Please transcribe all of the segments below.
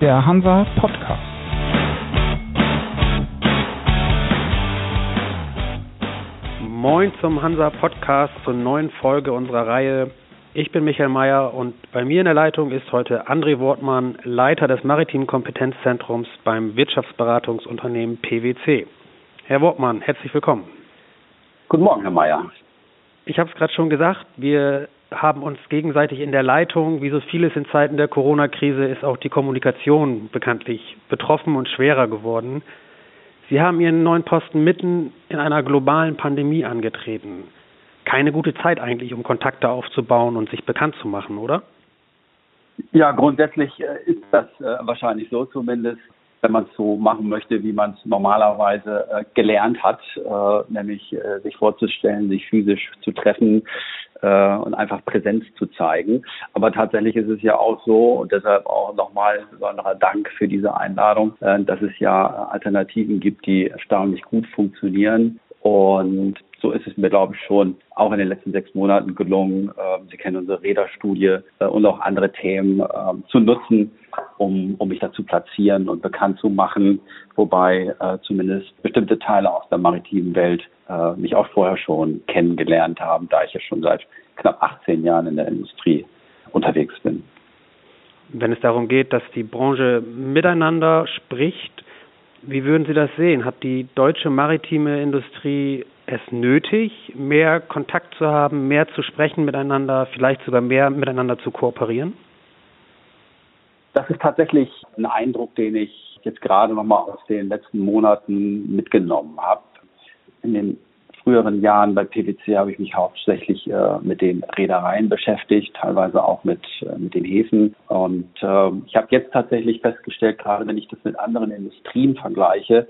der Hansa Podcast. Moin zum Hansa Podcast zur neuen Folge unserer Reihe. Ich bin Michael Mayer und bei mir in der Leitung ist heute André Wortmann, Leiter des Maritimen Kompetenzzentrums beim Wirtschaftsberatungsunternehmen PwC. Herr Wortmann, herzlich willkommen. Guten Morgen, Herr Mayer. Ich habe es gerade schon gesagt, wir haben uns gegenseitig in der Leitung. Wie so vieles in Zeiten der Corona-Krise ist auch die Kommunikation bekanntlich betroffen und schwerer geworden. Sie haben Ihren neuen Posten mitten in einer globalen Pandemie angetreten. Keine gute Zeit eigentlich, um Kontakte aufzubauen und sich bekannt zu machen, oder? Ja, grundsätzlich äh, ist das äh, wahrscheinlich so zumindest wenn man es so machen möchte, wie man es normalerweise äh, gelernt hat, nämlich sich vorzustellen, sich physisch zu treffen äh, und einfach Präsenz zu zeigen. Aber tatsächlich ist es ja auch so und deshalb auch nochmal besonderer Dank für diese Einladung, äh, dass es ja Alternativen gibt, die erstaunlich gut funktionieren. Und so ist es mir, glaube ich, schon auch in den letzten sechs Monaten gelungen. Äh, Sie kennen unsere Räderstudie äh, und auch andere Themen äh, zu nutzen, um, um mich da zu platzieren und bekannt zu machen, wobei äh, zumindest bestimmte Teile aus der maritimen Welt äh, mich auch vorher schon kennengelernt haben, da ich ja schon seit knapp 18 Jahren in der Industrie unterwegs bin. Wenn es darum geht, dass die Branche miteinander spricht, wie würden Sie das sehen? Hat die deutsche maritime Industrie es nötig, mehr Kontakt zu haben, mehr zu sprechen miteinander, vielleicht sogar mehr miteinander zu kooperieren? Das ist tatsächlich ein Eindruck, den ich jetzt gerade nochmal aus den letzten Monaten mitgenommen habe. In den früheren Jahren bei PwC habe ich mich hauptsächlich äh, mit den Reedereien beschäftigt, teilweise auch mit, äh, mit den Häfen. Und äh, ich habe jetzt tatsächlich festgestellt, gerade wenn ich das mit anderen Industrien vergleiche,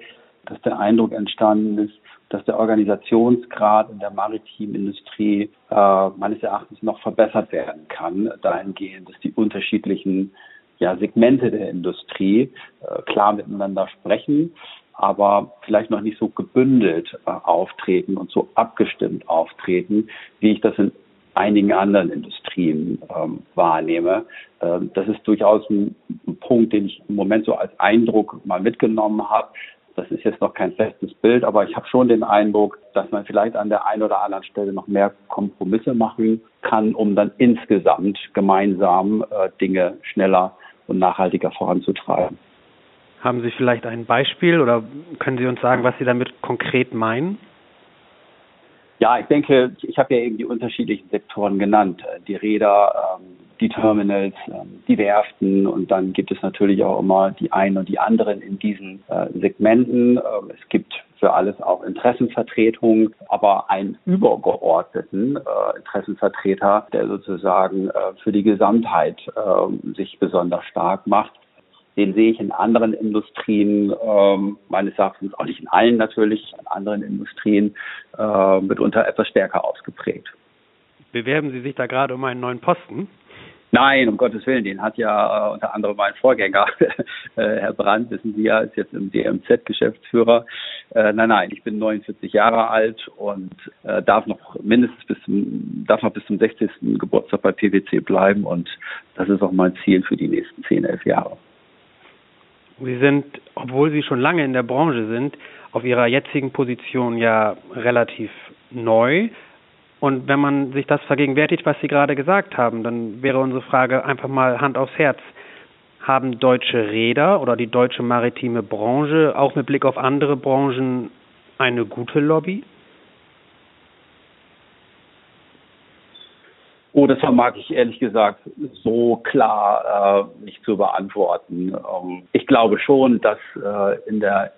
dass der Eindruck entstanden ist, dass der Organisationsgrad in der maritimen Industrie äh, meines Erachtens noch verbessert werden kann, dahingehend, dass die unterschiedlichen ja, Segmente der Industrie äh, klar miteinander sprechen, aber vielleicht noch nicht so gebündelt äh, auftreten und so abgestimmt auftreten, wie ich das in einigen anderen Industrien ähm, wahrnehme. Ähm, das ist durchaus ein, ein Punkt, den ich im Moment so als Eindruck mal mitgenommen habe, das ist jetzt noch kein festes Bild, aber ich habe schon den Eindruck, dass man vielleicht an der einen oder anderen Stelle noch mehr Kompromisse machen kann, um dann insgesamt gemeinsam äh, Dinge schneller und nachhaltiger voranzutreiben. Haben Sie vielleicht ein Beispiel oder können Sie uns sagen, was Sie damit konkret meinen? Ja, ich denke, ich habe ja eben die unterschiedlichen Sektoren genannt. Die Räder, ähm, die Terminals, ähm, die Werften und dann gibt es natürlich auch immer die einen und die anderen in diesen äh, Segmenten. Ähm, es gibt für alles auch Interessenvertretungen, aber einen übergeordneten äh, Interessenvertreter, der sozusagen äh, für die Gesamtheit äh, sich besonders stark macht. Den sehe ich in anderen Industrien, ähm, meines Erachtens auch nicht in allen natürlich, in anderen Industrien äh, mitunter etwas stärker ausgeprägt. Bewerben Sie sich da gerade um einen neuen Posten? Nein, um Gottes Willen, den hat ja äh, unter anderem mein Vorgänger, äh, Herr Brandt, wissen Sie ja, ist jetzt im DMZ Geschäftsführer. Äh, nein, nein, ich bin 49 Jahre alt und äh, darf noch mindestens bis zum, darf noch bis zum 60. Geburtstag bei PwC bleiben und das ist auch mein Ziel für die nächsten 10, 11 Jahre. Sie sind, obwohl Sie schon lange in der Branche sind, auf Ihrer jetzigen Position ja relativ neu. Und wenn man sich das vergegenwärtigt, was Sie gerade gesagt haben, dann wäre unsere Frage einfach mal Hand aufs Herz. Haben deutsche Räder oder die deutsche maritime Branche auch mit Blick auf andere Branchen eine gute Lobby? Oh, das vermag ich ehrlich gesagt so klar äh, nicht zu beantworten. Ähm, ich glaube schon, dass äh, in der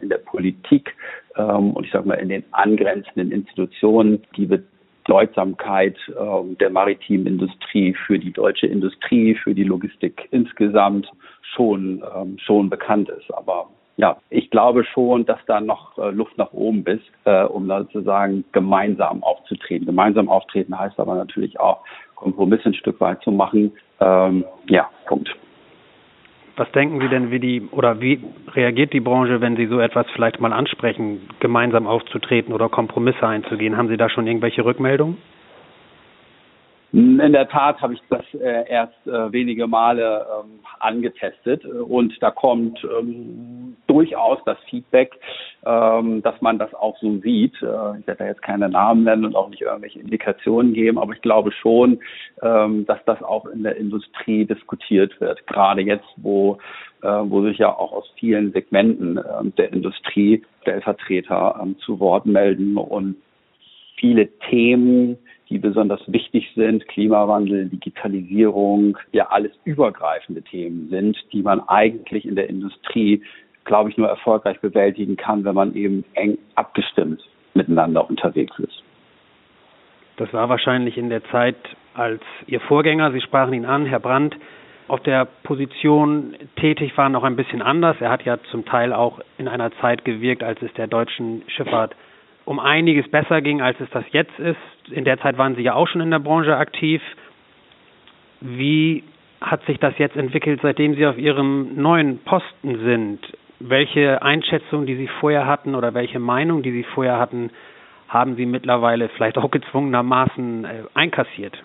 in der Politik ähm, und ich sage mal in den angrenzenden Institutionen die Bedeutsamkeit äh, der maritimen Industrie für die deutsche Industrie, für die Logistik insgesamt schon ähm, schon bekannt ist. Aber ja, ich glaube schon, dass da noch äh, Luft nach oben ist, äh, um sozusagen gemeinsam aufzutreten. Gemeinsam auftreten heißt aber natürlich auch, Kompromisse ein Stück weit zu machen. Ähm, ja, Punkt. Was denken Sie denn, wie die oder wie reagiert die Branche, wenn Sie so etwas vielleicht mal ansprechen, gemeinsam aufzutreten oder Kompromisse einzugehen? Haben Sie da schon irgendwelche Rückmeldungen? In der Tat habe ich das äh, erst äh, wenige Male ähm, angetestet und da kommt ähm, durchaus das Feedback, ähm, dass man das auch so sieht. Äh, ich werde da jetzt keine Namen nennen und auch nicht irgendwelche Indikationen geben, aber ich glaube schon, ähm, dass das auch in der Industrie diskutiert wird. Gerade jetzt, wo äh, wo sich ja auch aus vielen Segmenten äh, der Industrie Stellvertreter ähm, zu Wort melden und viele Themen die besonders wichtig sind, Klimawandel, Digitalisierung, ja alles übergreifende Themen sind, die man eigentlich in der Industrie, glaube ich, nur erfolgreich bewältigen kann, wenn man eben eng abgestimmt miteinander unterwegs ist. Das war wahrscheinlich in der Zeit, als Ihr Vorgänger, Sie sprachen ihn an, Herr Brandt, auf der Position tätig war, noch ein bisschen anders. Er hat ja zum Teil auch in einer Zeit gewirkt, als es der deutschen Schifffahrt um einiges besser ging, als es das jetzt ist. In der Zeit waren Sie ja auch schon in der Branche aktiv. Wie hat sich das jetzt entwickelt, seitdem Sie auf Ihrem neuen Posten sind? Welche Einschätzung, die Sie vorher hatten oder welche Meinung, die Sie vorher hatten, haben Sie mittlerweile vielleicht auch gezwungenermaßen äh, einkassiert?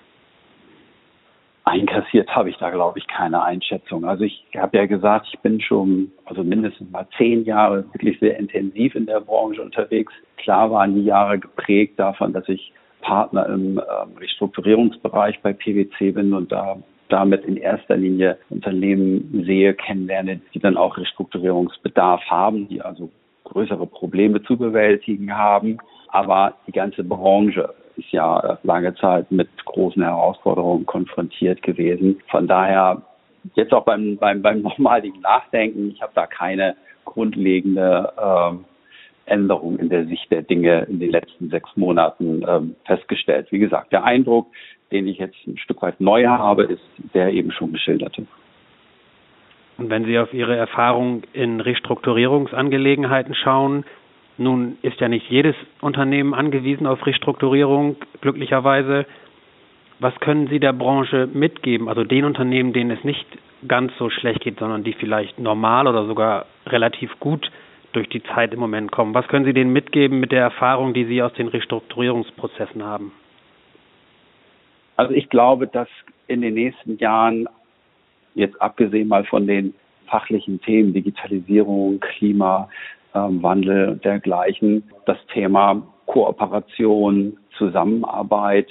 Einkassiert habe ich da, glaube ich, keine Einschätzung. Also ich habe ja gesagt, ich bin schon, also mindestens mal zehn Jahre wirklich sehr intensiv in der Branche unterwegs. Klar waren die Jahre geprägt davon, dass ich Partner im äh, Restrukturierungsbereich bei PwC bin und da damit in erster Linie Unternehmen sehe, kennenlerne, die dann auch Restrukturierungsbedarf haben, die also größere Probleme zu bewältigen haben. Aber die ganze Branche ist ja lange Zeit mit großen Herausforderungen konfrontiert gewesen. Von daher jetzt auch beim, beim, beim nochmaligen Nachdenken, ich habe da keine grundlegende ähm, Änderung in der Sicht der Dinge in den letzten sechs Monaten ähm, festgestellt. Wie gesagt, der Eindruck, den ich jetzt ein Stück weit neu habe, ist der eben schon geschilderte. Und wenn Sie auf Ihre Erfahrung in Restrukturierungsangelegenheiten schauen, nun ist ja nicht jedes Unternehmen angewiesen auf Restrukturierung, glücklicherweise. Was können Sie der Branche mitgeben, also den Unternehmen, denen es nicht ganz so schlecht geht, sondern die vielleicht normal oder sogar relativ gut durch die Zeit im Moment kommen? Was können Sie denen mitgeben mit der Erfahrung, die Sie aus den Restrukturierungsprozessen haben? Also ich glaube, dass in den nächsten Jahren, jetzt abgesehen mal von den fachlichen Themen, Digitalisierung, Klima, ähm, Wandel dergleichen. Das Thema Kooperation, Zusammenarbeit,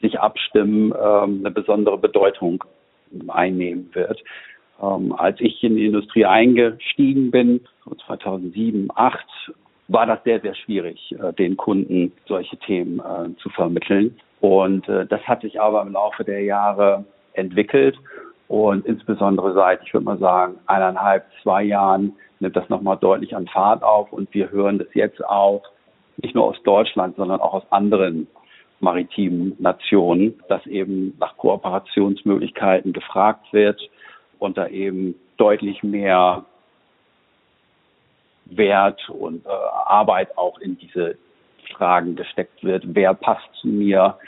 sich abstimmen, ähm, eine besondere Bedeutung einnehmen wird. Ähm, als ich in die Industrie eingestiegen bin, so 2007, 2008, war das sehr, sehr schwierig, äh, den Kunden solche Themen äh, zu vermitteln. Und äh, das hat sich aber im Laufe der Jahre entwickelt und insbesondere seit, ich würde mal sagen, eineinhalb, zwei Jahren nimmt das nochmal deutlich an Fahrt auf und wir hören das jetzt auch nicht nur aus Deutschland, sondern auch aus anderen maritimen Nationen, dass eben nach Kooperationsmöglichkeiten gefragt wird und da eben deutlich mehr Wert und äh, Arbeit auch in diese Fragen gesteckt wird. Wer passt zu mir?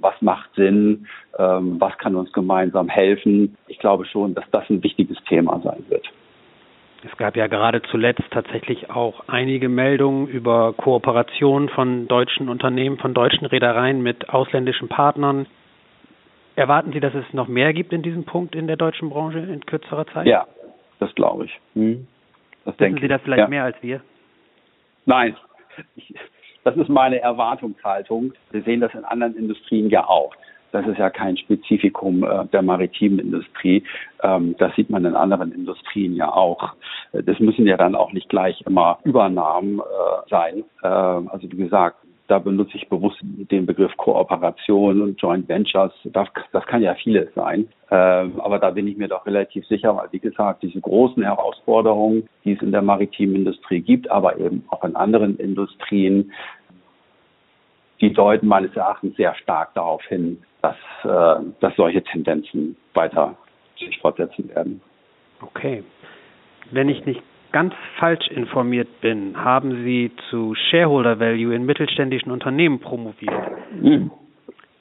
Was macht Sinn? Ähm, was kann uns gemeinsam helfen? Ich glaube schon, dass das ein wichtiges Thema sein wird. Es gab ja gerade zuletzt tatsächlich auch einige Meldungen über Kooperationen von deutschen Unternehmen, von deutschen Reedereien mit ausländischen Partnern. Erwarten Sie, dass es noch mehr gibt in diesem Punkt in der deutschen Branche in kürzerer Zeit? Ja, das glaube ich. Hm. Das Wissen Sie das vielleicht ja. mehr als wir? Nein, das ist meine Erwartungshaltung. Wir sehen das in anderen Industrien ja auch. Das ist ja kein Spezifikum äh, der maritimen Industrie. Ähm, das sieht man in anderen Industrien ja auch. Äh, das müssen ja dann auch nicht gleich immer Übernahmen äh, sein. Äh, also wie gesagt, da benutze ich bewusst den Begriff Kooperation und Joint Ventures. Das, das kann ja vieles sein. Ähm, aber da bin ich mir doch relativ sicher, weil wie gesagt, diese großen Herausforderungen, die es in der maritimen Industrie gibt, aber eben auch in anderen Industrien, die deuten meines Erachtens sehr stark darauf hin, dass, äh, dass solche Tendenzen weiter sich fortsetzen werden. Okay. Wenn ich nicht ganz falsch informiert bin, haben Sie zu Shareholder Value in mittelständischen Unternehmen promoviert. Hm.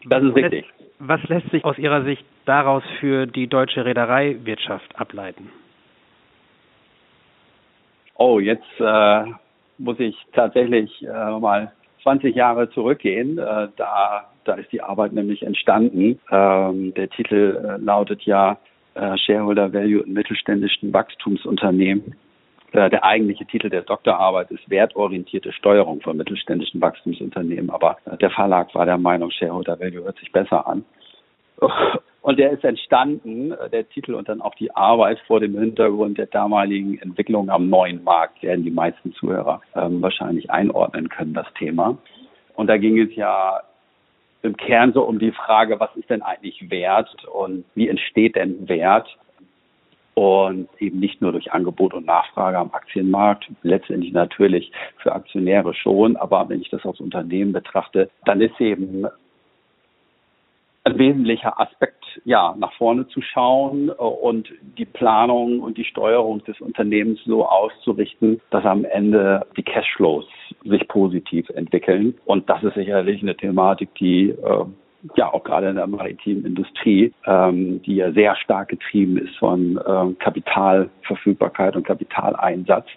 Das ist richtig. Was lässt sich aus Ihrer Sicht daraus für die deutsche Reedereiwirtschaft ableiten? Oh, jetzt äh, muss ich tatsächlich äh, mal 20 Jahre zurückgehen. Äh, da, da ist die Arbeit nämlich entstanden. Ähm, der Titel äh, lautet ja äh, Shareholder Value in mittelständischen Wachstumsunternehmen. Äh, der eigentliche Titel der Doktorarbeit ist wertorientierte Steuerung von mittelständischen Wachstumsunternehmen, aber äh, der Verlag war der Meinung, Shareholder Value hört sich besser an. Und der ist entstanden, äh, der Titel und dann auch die Arbeit vor dem Hintergrund der damaligen Entwicklung am neuen Markt, werden die meisten Zuhörer ähm, wahrscheinlich einordnen können, das Thema. Und da ging es ja im Kern so um die Frage, was ist denn eigentlich Wert und wie entsteht denn Wert? Und eben nicht nur durch Angebot und Nachfrage am Aktienmarkt, letztendlich natürlich für Aktionäre schon, aber wenn ich das als Unternehmen betrachte, dann ist eben ein wesentlicher Aspekt, ja, nach vorne zu schauen äh, und die Planung und die Steuerung des Unternehmens so auszurichten, dass am Ende die Cashflows sich positiv entwickeln. Und das ist sicherlich eine Thematik, die äh, ja auch gerade in der maritimen Industrie, ähm, die ja sehr stark getrieben ist von ähm, Kapitalverfügbarkeit und Kapitaleinsatz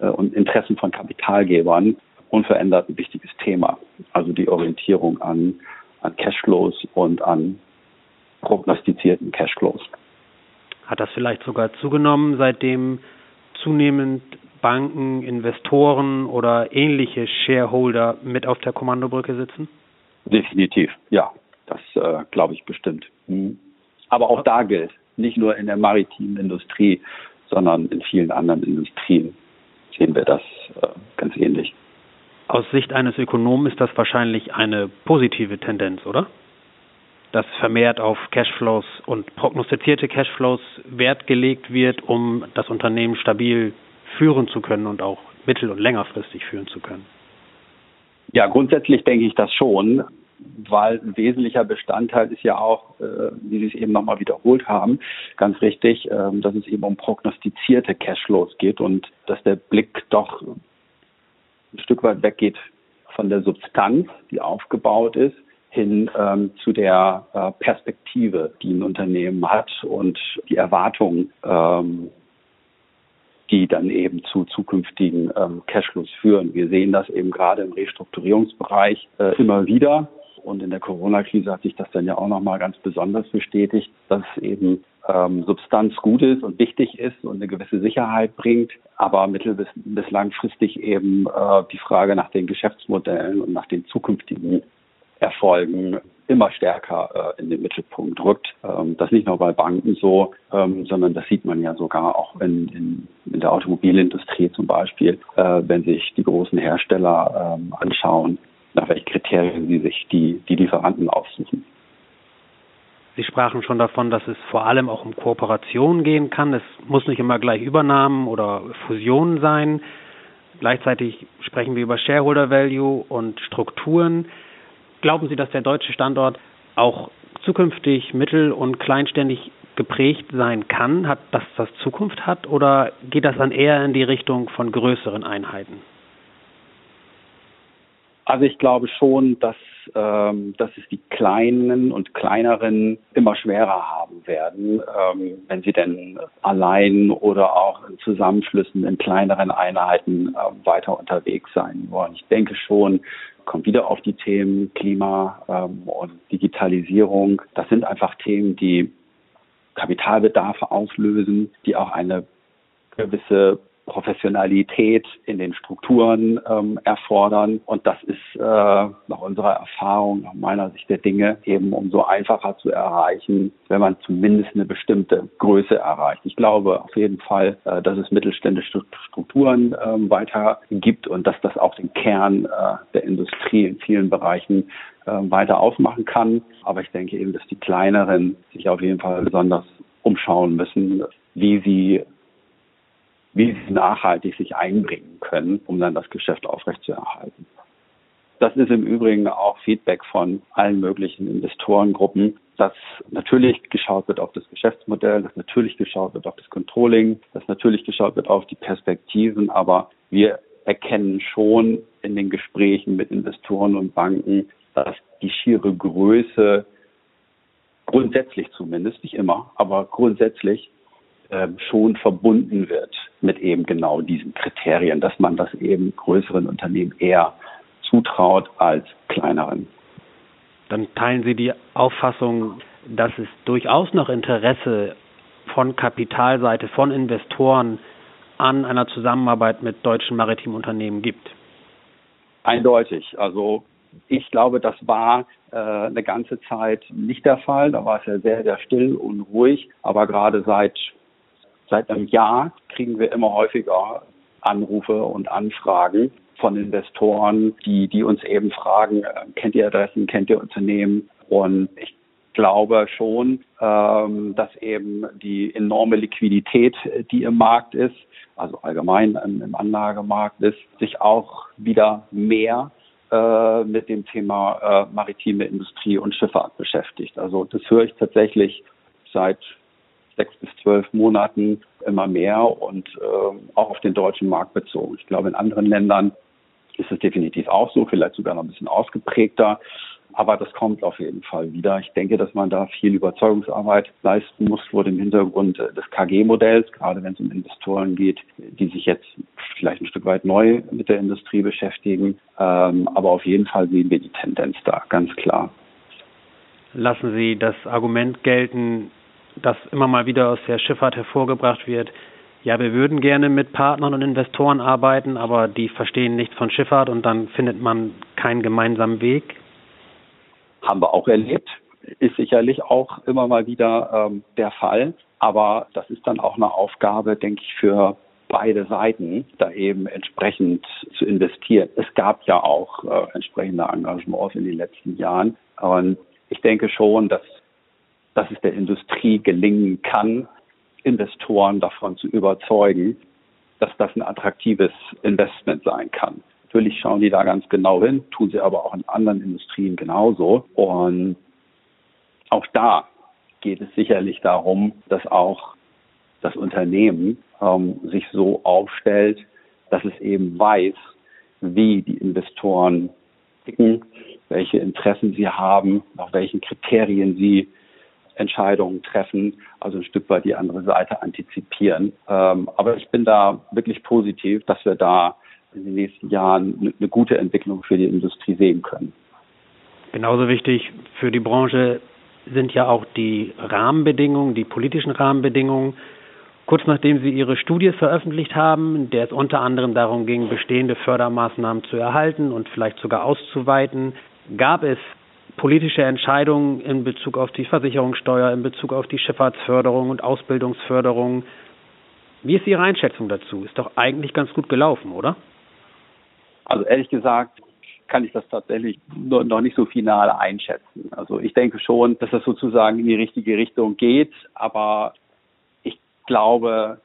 äh, und Interessen von Kapitalgebern, unverändert ein wichtiges Thema. Also die Orientierung an an Cashflows und an prognostizierten Cashflows. Hat das vielleicht sogar zugenommen, seitdem zunehmend Banken, Investoren oder ähnliche Shareholder mit auf der Kommandobrücke sitzen? Definitiv, ja. Das äh, glaube ich bestimmt. Mhm. Aber auch da gilt, nicht nur in der maritimen Industrie, sondern in vielen anderen Industrien sehen wir das äh, ganz ähnlich. Aus Sicht eines Ökonomen ist das wahrscheinlich eine positive Tendenz, oder? Dass vermehrt auf Cashflows und prognostizierte Cashflows Wert gelegt wird, um das Unternehmen stabil führen zu können und auch mittel- und längerfristig führen zu können. Ja, grundsätzlich denke ich das schon, weil ein wesentlicher Bestandteil ist ja auch, äh, wie Sie es eben nochmal wiederholt haben, ganz richtig, äh, dass es eben um prognostizierte Cashflows geht und dass der Blick doch ein Stück weit weggeht von der Substanz, die aufgebaut ist, hin ähm, zu der äh, Perspektive, die ein Unternehmen hat und die Erwartungen, ähm, die dann eben zu zukünftigen ähm, Cashflows führen. Wir sehen das eben gerade im Restrukturierungsbereich äh, immer wieder. Und in der Corona-Krise hat sich das dann ja auch nochmal ganz besonders bestätigt, dass eben ähm, Substanz gut ist und wichtig ist und eine gewisse Sicherheit bringt, aber mittel- bis, bis langfristig eben äh, die Frage nach den Geschäftsmodellen und nach den zukünftigen Erfolgen immer stärker äh, in den Mittelpunkt rückt. Ähm, das nicht nur bei Banken so, ähm, sondern das sieht man ja sogar auch in, in, in der Automobilindustrie zum Beispiel, äh, wenn sich die großen Hersteller ähm, anschauen, nach welchen Kriterien sie sich die, die Lieferanten aussuchen. Sie sprachen schon davon, dass es vor allem auch um Kooperation gehen kann. Es muss nicht immer gleich Übernahmen oder Fusionen sein. Gleichzeitig sprechen wir über Shareholder Value und Strukturen. Glauben Sie, dass der deutsche Standort auch zukünftig mittel- und kleinständig geprägt sein kann, hat, dass das Zukunft hat, oder geht das dann eher in die Richtung von größeren Einheiten? Also ich glaube schon, dass, ähm, dass es die kleinen und kleineren immer schwerer haben werden, ähm, wenn sie denn allein oder auch in Zusammenschlüssen in kleineren Einheiten äh, weiter unterwegs sein wollen. Ich denke schon, kommt wieder auf die Themen Klima ähm, und Digitalisierung. Das sind einfach Themen, die Kapitalbedarfe auslösen, die auch eine gewisse Professionalität in den Strukturen ähm, erfordern. Und das ist äh, nach unserer Erfahrung, nach meiner Sicht der Dinge, eben umso einfacher zu erreichen, wenn man zumindest eine bestimmte Größe erreicht. Ich glaube auf jeden Fall, äh, dass es mittelständische Strukturen äh, weiter gibt und dass das auch den Kern äh, der Industrie in vielen Bereichen äh, weiter aufmachen kann. Aber ich denke eben, dass die kleineren sich auf jeden Fall besonders umschauen müssen, wie sie wie sie nachhaltig sich einbringen können, um dann das Geschäft aufrechtzuerhalten. Das ist im Übrigen auch Feedback von allen möglichen Investorengruppen, dass natürlich geschaut wird auf das Geschäftsmodell, dass natürlich geschaut wird auf das Controlling, dass natürlich geschaut wird auf die Perspektiven, aber wir erkennen schon in den Gesprächen mit Investoren und Banken, dass die schiere Größe grundsätzlich zumindest, nicht immer, aber grundsätzlich ähm, schon verbunden wird mit eben genau diesen Kriterien, dass man das eben größeren Unternehmen eher zutraut als kleineren. Dann teilen Sie die Auffassung, dass es durchaus noch Interesse von Kapitalseite, von Investoren an einer Zusammenarbeit mit deutschen maritimen Unternehmen gibt. Eindeutig. Also ich glaube, das war äh, eine ganze Zeit nicht der Fall. Da war es ja sehr, sehr still und ruhig. Aber gerade seit, seit einem Jahr kriegen wir immer häufiger Anrufe und Anfragen von Investoren, die, die uns eben fragen, äh, kennt ihr Adressen, kennt ihr Unternehmen? Und ich glaube schon, ähm, dass eben die enorme Liquidität, die im Markt ist, also allgemein im Anlagemarkt ist, sich auch wieder mehr äh, mit dem Thema äh, maritime Industrie und Schifffahrt beschäftigt. Also das höre ich tatsächlich seit sechs bis zwölf Monaten immer mehr und äh, auch auf den deutschen Markt bezogen. Ich glaube, in anderen Ländern ist es definitiv auch so, vielleicht sogar noch ein bisschen ausgeprägter. Aber das kommt auf jeden Fall wieder. Ich denke, dass man da viel Überzeugungsarbeit leisten muss vor dem Hintergrund des KG-Modells, gerade wenn es um Investoren geht, die sich jetzt vielleicht ein Stück weit neu mit der Industrie beschäftigen. Ähm, aber auf jeden Fall sehen wir die Tendenz da, ganz klar. Lassen Sie das Argument gelten, das immer mal wieder aus der Schifffahrt hervorgebracht wird, ja, wir würden gerne mit Partnern und Investoren arbeiten, aber die verstehen nichts von Schifffahrt und dann findet man keinen gemeinsamen Weg. Haben wir auch erlebt. Ist sicherlich auch immer mal wieder ähm, der Fall. Aber das ist dann auch eine Aufgabe, denke ich, für beide Seiten, da eben entsprechend zu investieren. Es gab ja auch äh, entsprechende Engagements in den letzten Jahren. Und ich denke schon, dass, dass es der Industrie gelingen kann, Investoren davon zu überzeugen, dass das ein attraktives Investment sein kann. Natürlich schauen die da ganz genau hin, tun sie aber auch in anderen Industrien genauso. Und auch da geht es sicherlich darum, dass auch das Unternehmen ähm, sich so aufstellt, dass es eben weiß, wie die Investoren ticken, welche Interessen sie haben, nach welchen Kriterien sie Entscheidungen treffen, also ein Stück weit die andere Seite antizipieren. Ähm, aber ich bin da wirklich positiv, dass wir da in den nächsten Jahren eine gute Entwicklung für die Industrie sehen können. Genauso wichtig für die Branche sind ja auch die Rahmenbedingungen, die politischen Rahmenbedingungen. Kurz nachdem Sie Ihre Studie veröffentlicht haben, in der es unter anderem darum ging, bestehende Fördermaßnahmen zu erhalten und vielleicht sogar auszuweiten, gab es politische Entscheidungen in Bezug auf die Versicherungssteuer, in Bezug auf die Schifffahrtsförderung und Ausbildungsförderung. Wie ist Ihre Einschätzung dazu? Ist doch eigentlich ganz gut gelaufen, oder? Also ehrlich gesagt kann ich das tatsächlich noch nicht so final einschätzen. Also ich denke schon, dass das sozusagen in die richtige Richtung geht, aber ich glaube,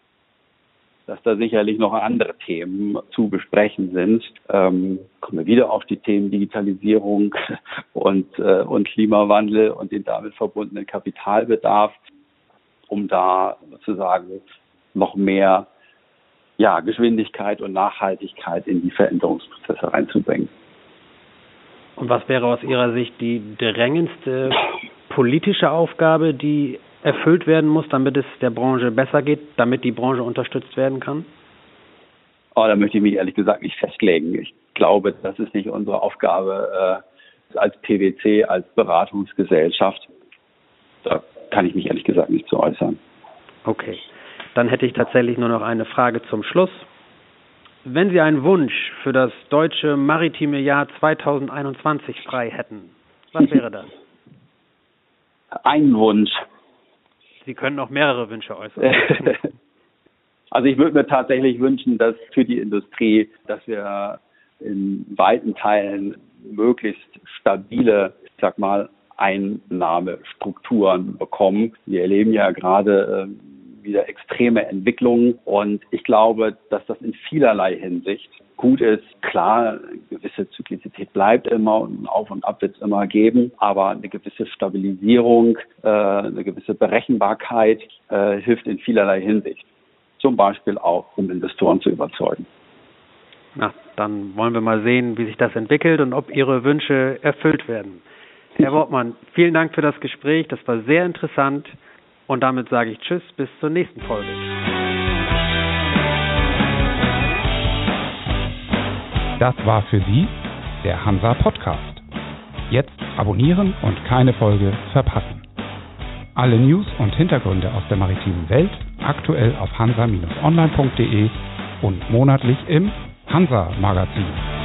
dass da sicherlich noch andere Themen zu besprechen sind. Ähm, kommen wir wieder auf die Themen Digitalisierung und, äh, und Klimawandel und den damit verbundenen Kapitalbedarf, um da sozusagen noch mehr ja, Geschwindigkeit und Nachhaltigkeit in die Veränderungsprozesse reinzubringen. Und was wäre aus Ihrer Sicht die drängendste politische Aufgabe, die erfüllt werden muss, damit es der Branche besser geht, damit die Branche unterstützt werden kann? Oh, da möchte ich mich ehrlich gesagt nicht festlegen. Ich glaube, das ist nicht unsere Aufgabe äh, als PwC, als Beratungsgesellschaft. Da kann ich mich ehrlich gesagt nicht zu äußern. Okay. Dann hätte ich tatsächlich nur noch eine Frage zum Schluss. Wenn Sie einen Wunsch für das deutsche maritime Jahr 2021 frei hätten, was wäre das? Ein Wunsch. Sie können auch mehrere Wünsche äußern. also ich würde mir tatsächlich wünschen, dass für die Industrie, dass wir in weiten Teilen möglichst stabile, ich sag mal, Einnahmestrukturen bekommen. Wir erleben ja gerade äh, wieder extreme Entwicklungen. Und ich glaube, dass das in vielerlei Hinsicht gut ist. Klar, eine gewisse Zyklizität bleibt immer und Auf und Ab wird es immer geben, aber eine gewisse Stabilisierung, äh, eine gewisse Berechenbarkeit äh, hilft in vielerlei Hinsicht. Zum Beispiel auch, um Investoren zu überzeugen. Na, dann wollen wir mal sehen, wie sich das entwickelt und ob Ihre Wünsche erfüllt werden. Herr Wortmann, vielen Dank für das Gespräch. Das war sehr interessant. Und damit sage ich Tschüss, bis zur nächsten Folge. Das war für Sie der Hansa Podcast. Jetzt abonnieren und keine Folge verpassen. Alle News und Hintergründe aus der maritimen Welt aktuell auf hansa-online.de und monatlich im Hansa Magazin.